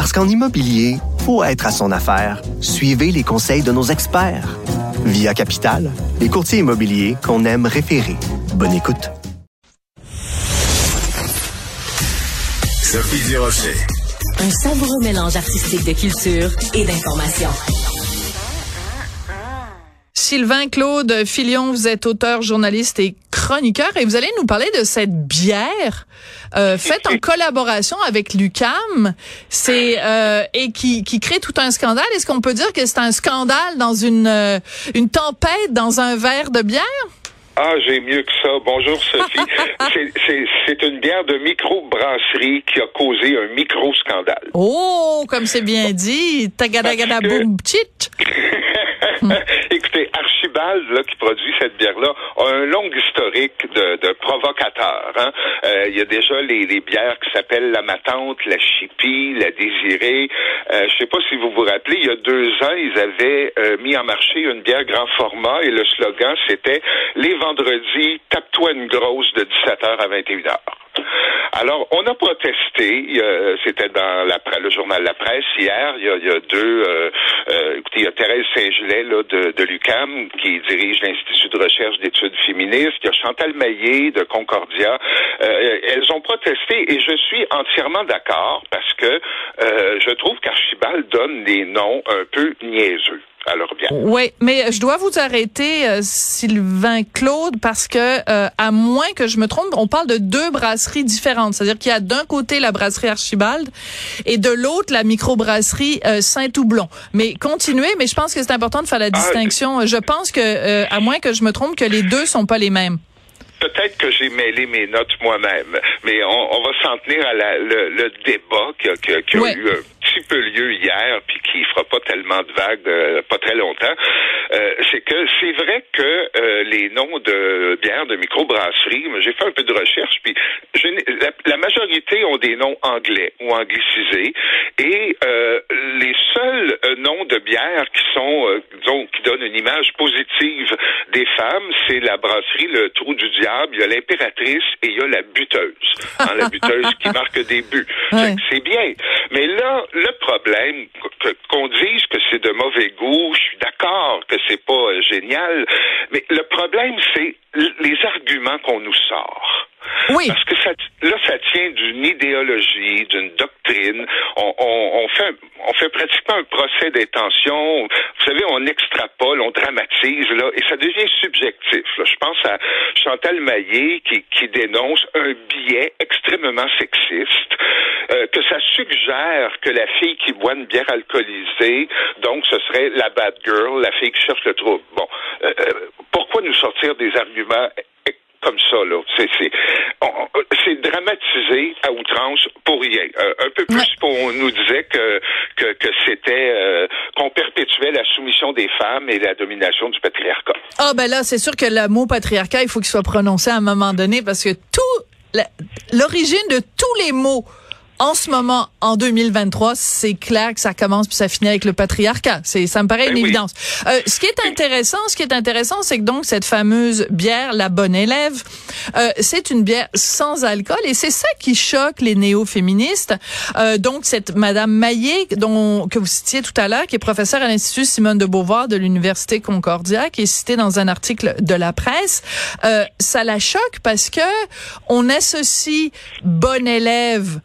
Parce qu'en immobilier, faut être à son affaire. Suivez les conseils de nos experts. Via Capital, les courtiers immobiliers qu'on aime référer. Bonne écoute. Sophie Durocher. Un savoureux mélange artistique de culture et d'information. Sylvain Claude Filion, vous êtes auteur, journaliste et chroniqueur et vous allez nous parler de cette bière euh, faite en collaboration avec Lucam, c'est euh, et qui, qui crée tout un scandale. Est-ce qu'on peut dire que c'est un scandale dans une euh, une tempête dans un verre de bière? Ah, j'ai mieux que ça. Bonjour, Sophie. c'est une bière de micro-brasserie qui a causé un micro-scandale. Oh, comme c'est bien dit. Tagadagada boum chit. Écoutez, Archibald, là, qui produit cette bière-là, a un long historique de, de provocateur. Hein. Euh, il y a déjà les, bières qui s'appellent la Matante, la Chipie, la Désirée. Euh, je sais pas si vous vous rappelez, il y a deux ans, ils avaient euh, mis en marché une bière grand format et le slogan, c'était « Les vendredis, tape-toi une grosse de 17h à 21h ». Alors, on a protesté. C'était dans le journal La Presse hier. Il y a, deux. Euh, écoutez, il y a Thérèse De, l'UCAM qui dirige l'Institut de recherche d'études féministes. Il y a Chantal Maillé de Concordia. Euh, elles ont protesté et je suis entièrement d'accord parce que je trouve qu'Archibald donne des noms un peu niaiseux. Alors bien. Oui, mais je dois vous arrêter, euh, Sylvain Claude, parce que euh, à moins que je me trompe, on parle de deux brasseries différentes. C'est-à-dire qu'il y a d'un côté la brasserie Archibald et de l'autre la microbrasserie euh, Saint-Toublon. Mais continuez, mais je pense que c'est important de faire la ah, distinction. je pense que, à moins que je me trompe, que les deux sont pas les mêmes. Peut-être que j'ai mêlé mes notes moi-même, mais on, va s'en tenir à la, le, débat qui a, qui a, eu un petit peu lieu hier, puis qui fera pas tellement de vagues euh, pas très longtemps. Euh, c'est que c'est vrai que euh, les noms de bières de microbrasserie, j'ai fait un peu de recherche, puis la, la, majorité ont des noms anglais ou anglicisés, et les seuls noms de bières qui sont, disons, qui donnent une image positive des femmes, c'est la brasserie Le Trou du Diable il y a l'impératrice et il y a la buteuse. Hein, la buteuse qui marque des buts. C'est bien. Mais là, le problème, qu'on dise que c'est de mauvais goût, je suis d'accord que c'est pas euh, génial, mais le problème, c'est les arguments qu'on nous sort. Oui. Parce que là, ça tient d'une idéologie, d'une doctrine. On, fait, pratiquement un procès d'intention. Vous savez, on extrapole, on dramatise, là, et ça devient subjectif. Je pense à Chantal Maillé qui, qui dénonce un biais extrêmement sexiste, euh, que ça suggère que la fille qui boit une bière alcoolisée, donc ce serait la bad girl, la fille qui cherche le trouble. Bon, euh, euh pourquoi nous sortir des arguments comme ça, là. C'est dramatisé à outrance pour rien. Euh, un peu plus pour on nous disait que que, que c'était euh, qu'on perpétuait la soumission des femmes et la domination du patriarcat. Ah ben là, c'est sûr que le mot patriarcat, il faut qu'il soit prononcé à un moment donné parce que tout l'origine de tous les mots en ce moment, en 2023, c'est clair que ça commence puis ça finit avec le patriarcat. C'est, ça me paraît une ben évidence. Euh, ce qui est intéressant, ce qui est intéressant, c'est que donc cette fameuse bière, la bonne élève, euh, c'est une bière sans alcool et c'est ça qui choque les néo-féministes. Euh, donc cette Madame Maillet, dont que vous citiez tout à l'heure, qui est professeure à l'Institut Simone de Beauvoir de l'Université Concordia, qui est citée dans un article de la presse, euh, ça la choque parce que on associe bonne élève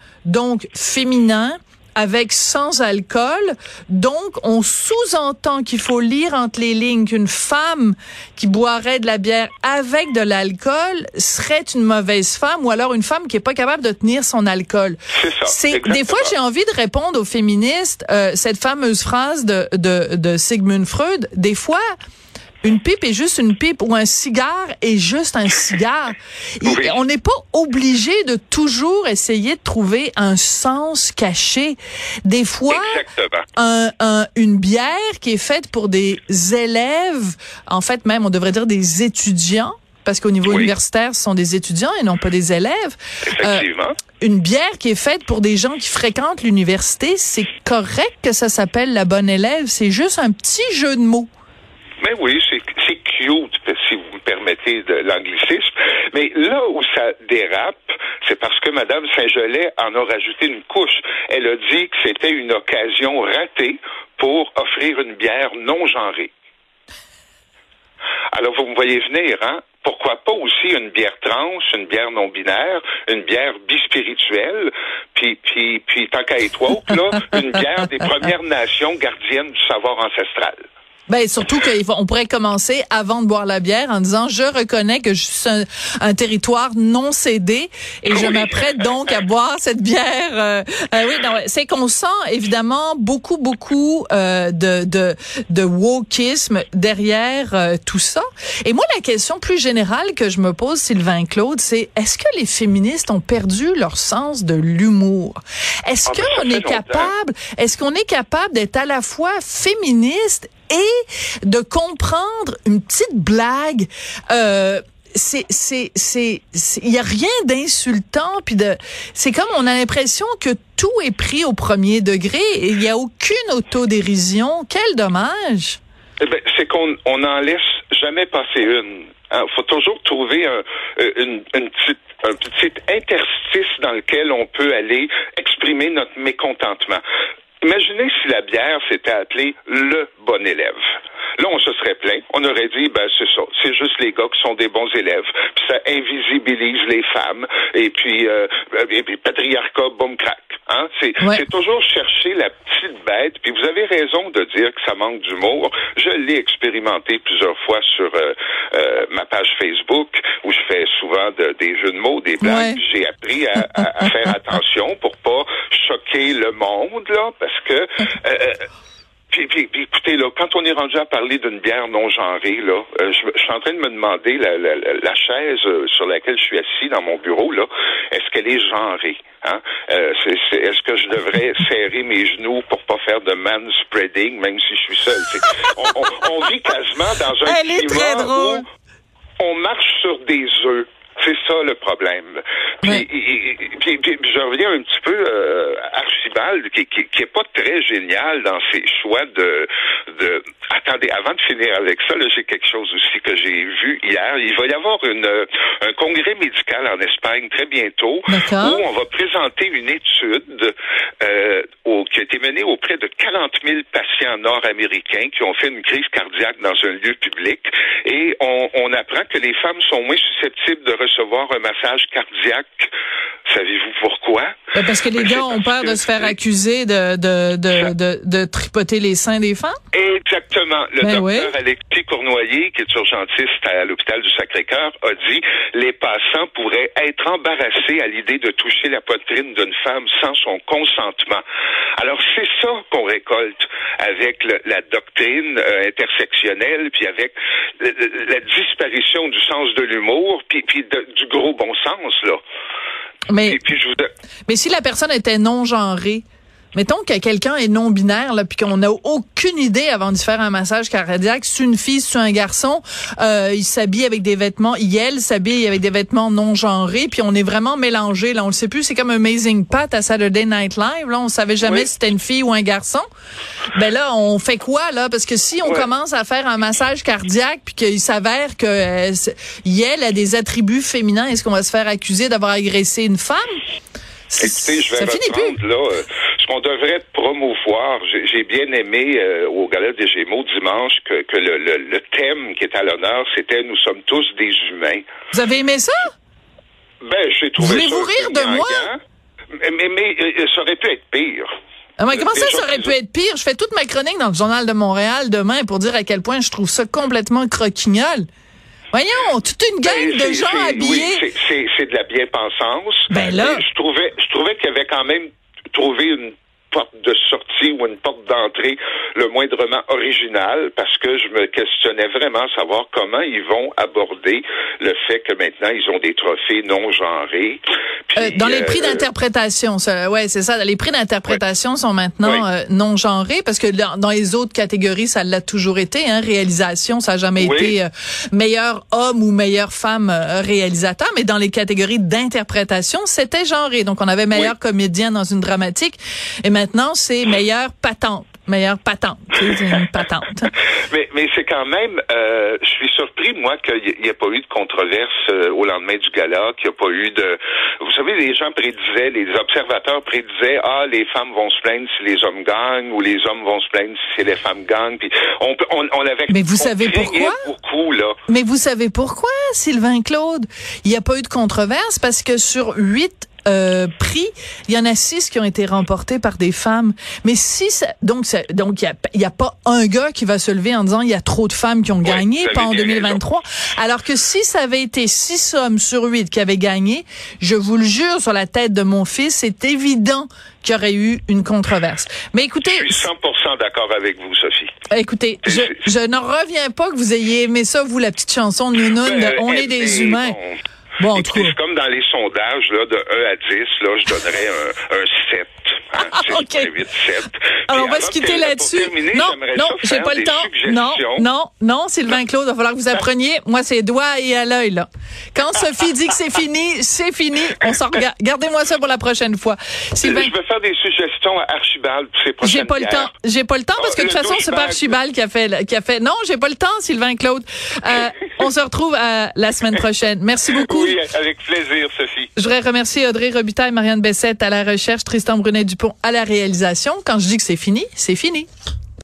donc féminin avec sans alcool. Donc, on sous-entend qu'il faut lire entre les lignes qu'une femme qui boirait de la bière avec de l'alcool serait une mauvaise femme ou alors une femme qui est pas capable de tenir son alcool. C'est des fois j'ai envie de répondre aux féministes euh, cette fameuse phrase de, de de Sigmund Freud. Des fois une pipe est juste une pipe ou un cigare est juste un cigare. On n'est pas obligé de toujours essayer de trouver un sens caché. Des fois, un, une bière qui est faite pour des élèves, en fait même on devrait dire des étudiants, parce qu'au niveau universitaire, ce sont des étudiants et non pas des élèves. Effectivement. Euh, une bière qui est faite pour des gens qui fréquentent l'université, c'est correct que ça s'appelle la bonne élève. C'est juste un petit jeu de mots. Mais oui, de l'anglicisme. Mais là où ça dérape, c'est parce que Mme Saint-Gelais en a rajouté une couche. Elle a dit que c'était une occasion ratée pour offrir une bière non genrée. Alors, vous me voyez venir, hein? Pourquoi pas aussi une bière trans, une bière non binaire, une bière bispirituelle, puis, puis, puis tant qu'à être là, une bière des Premières Nations gardiennes du savoir ancestral. Ben surtout qu'on pourrait commencer avant de boire la bière en disant je reconnais que je suis un, territoire non cédé et je m'apprête donc à boire cette bière. Euh, euh, oui, c'est qu'on sent évidemment beaucoup beaucoup euh, de de de wokisme derrière euh, tout ça. Et moi la question plus générale que je me pose Sylvain Claude, c'est est-ce que les féministes ont perdu leur sens de l'humour? Est-ce ah, qu'on est capable Est-ce qu'on est capable d'être à la fois féministe et de comprendre une petite blague. Euh, c'est c'est c'est il y a rien d'insultant puis de c'est comme on a l'impression que tout est pris au premier degré et il y a aucune autodérision quel dommage eh ben, c'est qu'on on en laisse jamais passer une il hein, faut toujours trouver un, euh, une, un petit interstice dans lequel on peut aller exprimer notre mécontentement. Imaginez si la bière s'était appelée le bon élève. Là, on se serait plaint. On aurait dit, ben, c'est ça. C'est juste les gars qui sont des bons élèves. Puis ça invisibilise les femmes. Et puis, euh, et patriarcat, boum, crack. Hein? C'est, toujours chercher la petite bête. Puis vous avez raison de dire que ça manque d'humour. Je l'ai expérimenté plusieurs fois sur euh, euh, ma page Facebook, où je fais souvent des jeux de mots, des blagues. J'ai appris à, à, faire attention pour pas choquer le monde, là, parce que... Euh, puis, puis, écoutez, là, quand on est rendu à parler d'une bière non genrée, là, euh, je, suis en train de me demander la, la, la chaise euh, sur laquelle je suis assis dans mon bureau, là, est-ce qu'elle est genrée? Hein? Euh, est-ce que je devrais serrer mes genoux pour pas faire de man spreading, même si je suis seul? On, on, vit quasiment dans un Elle climat où on marche sur des œufs. C'est ça le problème. Puis, je reviens un petit peu euh, Qui, qui, qui est pas très génial dans ses choix de, de. Attendez, avant de finir avec ça, j'ai quelque chose aussi que j'ai vu hier. Il va y avoir une, un congrès médical en Espagne très bientôt où on va présenter une étude euh, au, qui a été menée auprès de 40 000 patients nord-américains qui ont fait une crise cardiaque dans un lieu public et on, on apprend que les femmes sont moins susceptibles de recevoir un massage cardiaque. Savez-vous pourquoi? Ben, parce que les ben, gars ont peur de se faire accuser de, de, de, de, de tripoter les seins des femmes? Exactement. Le ben docteur Alexis Cournoyer, qui est urgentiste à l'hôpital du Sacré-Cœur, a dit les passants pourraient être embarrassés à l'idée de toucher la poitrine d'une femme sans son consentement. Alors c'est ça qu'on récolte avec la doctrine euh, intersectionnelle, puis avec la, disparition du sens de l'humour, puis, puis du gros bon sens là. Mais, mais si la personne était non genrée, Mettons que quelqu'un est non binaire là, puis qu'on n'a aucune idée avant de faire un massage cardiaque, c'est une fille, c'est un garçon, euh, il s'habille avec des vêtements, il elle s'habille avec des vêtements non genrés, puis on est vraiment mélangé là, on le sait plus, c'est comme Amazing Pat à Saturday Night Live là, on savait jamais si c'était une fille ou un garçon. Ben là, on fait quoi là? Parce que si on commence à faire un massage cardiaque puis qu'il s'avère que euh, elle a des attributs féminins, est-ce qu'on va se faire accuser d'avoir agressé une femme? Écoutez, je vais reprendre, là, euh, ce qu'on devrait promouvoir. J'ai bien aimé euh, au Gala des Gémeaux dimanche que, que le, le, thème qui est à l'honneur, c'était Nous sommes tous des humains. Vous avez aimé ça? Ben, j'ai trouvé Voulez-vous rire de moi? Mais, mais, mais euh, ça aurait pu être pire. Ah, comment ça, ça aurait pu être pire? Je fais toute ma chronique dans le Journal de Montréal demain pour dire à quel point je trouve ça complètement croquignol. Voyons, toute une gang ben, de gens habillés. Oui, c'est de la bien-pensance. Ben là. je trouvais, je trouvais qu'il y avait quand même trouvé une porte de sortie ou une porte d'entrée le moindrement originale parce que je me questionnais vraiment savoir comment ils vont aborder le fait que maintenant ils ont des trophées non genrés. Euh, dans les prix d'interprétation, ouais, c'est ça. Les prix d'interprétation sont maintenant non genrés parce que dans, les autres catégories, ça l'a toujours été. Hein, réalisation, ça n'a jamais été meilleur homme ou meilleure femme réalisateur, mais dans les catégories d'interprétation, c'était genré. Donc, on avait meilleur comédien dans une dramatique. Et maintenant, c'est meilleure patente meilleure patente. une patente. mais mais c'est quand même, euh, je suis surpris, moi, qu'il n'y ait pas eu de controverse euh, au lendemain du gala, qu'il n'y a pas eu de... Vous savez, les gens prédisaient, les observateurs prédisaient, ah, les femmes vont se plaindre si les hommes gagnent, ou les hommes vont se plaindre si les femmes gagnent. Puis on, on, on avait... Mais vous savez pourquoi? Beaucoup, là. Mais vous savez pourquoi, Sylvain Claude? Il n'y a pas eu de controverse parce que sur huit euh, prix, il y en a six qui ont été remportés par des femmes. Mais si ça, donc donc il y a, a pas un gars qui va se lever en disant il y a trop de femmes qui ont gagné pas en 2023. Alors que si ça avait été six hommes sur huit qui avaient gagné, je vous le jure sur la tête de mon fils, c'est évident qu'il y aurait eu une controverse. Mais écoutez, je suis 100% d'accord avec vous, Sophie. Écoutez, je, je n'en reviens pas que vous ayez aimé ça, vous, la petite chanson de Nounoun de On est des humains. Bon, c'est comme dans les sondages là, de 1 à 10, là, je donnerais un, un 7. Alors, on va se quitter là-dessus. Non, non, j'ai pas le temps. Non, non, non, Sylvain Claude, il va falloir que vous appreniez. Moi, c'est doigt et à l'œil, là. Quand Sophie dit que c'est fini, c'est fini. On s'en regarde. Gardez-moi ça pour la prochaine fois. Sylvain. Je vais faire des suggestions à Archibald pour ses prochaines J'ai pas le temps. J'ai pas le temps parce que de toute façon, c'est pas Archibald qui a fait, qui a fait. Non, j'ai pas le temps, Sylvain Claude. Euh, on se retrouve à la semaine prochaine. Merci beaucoup. Oui, avec plaisir, Sophie. Je voudrais remercier Audrey Robitaille, Marianne Bessette à la recherche, Tristan Brunet-Dupont à la réalisation. Quand je dis que c'est fini, c'est fini.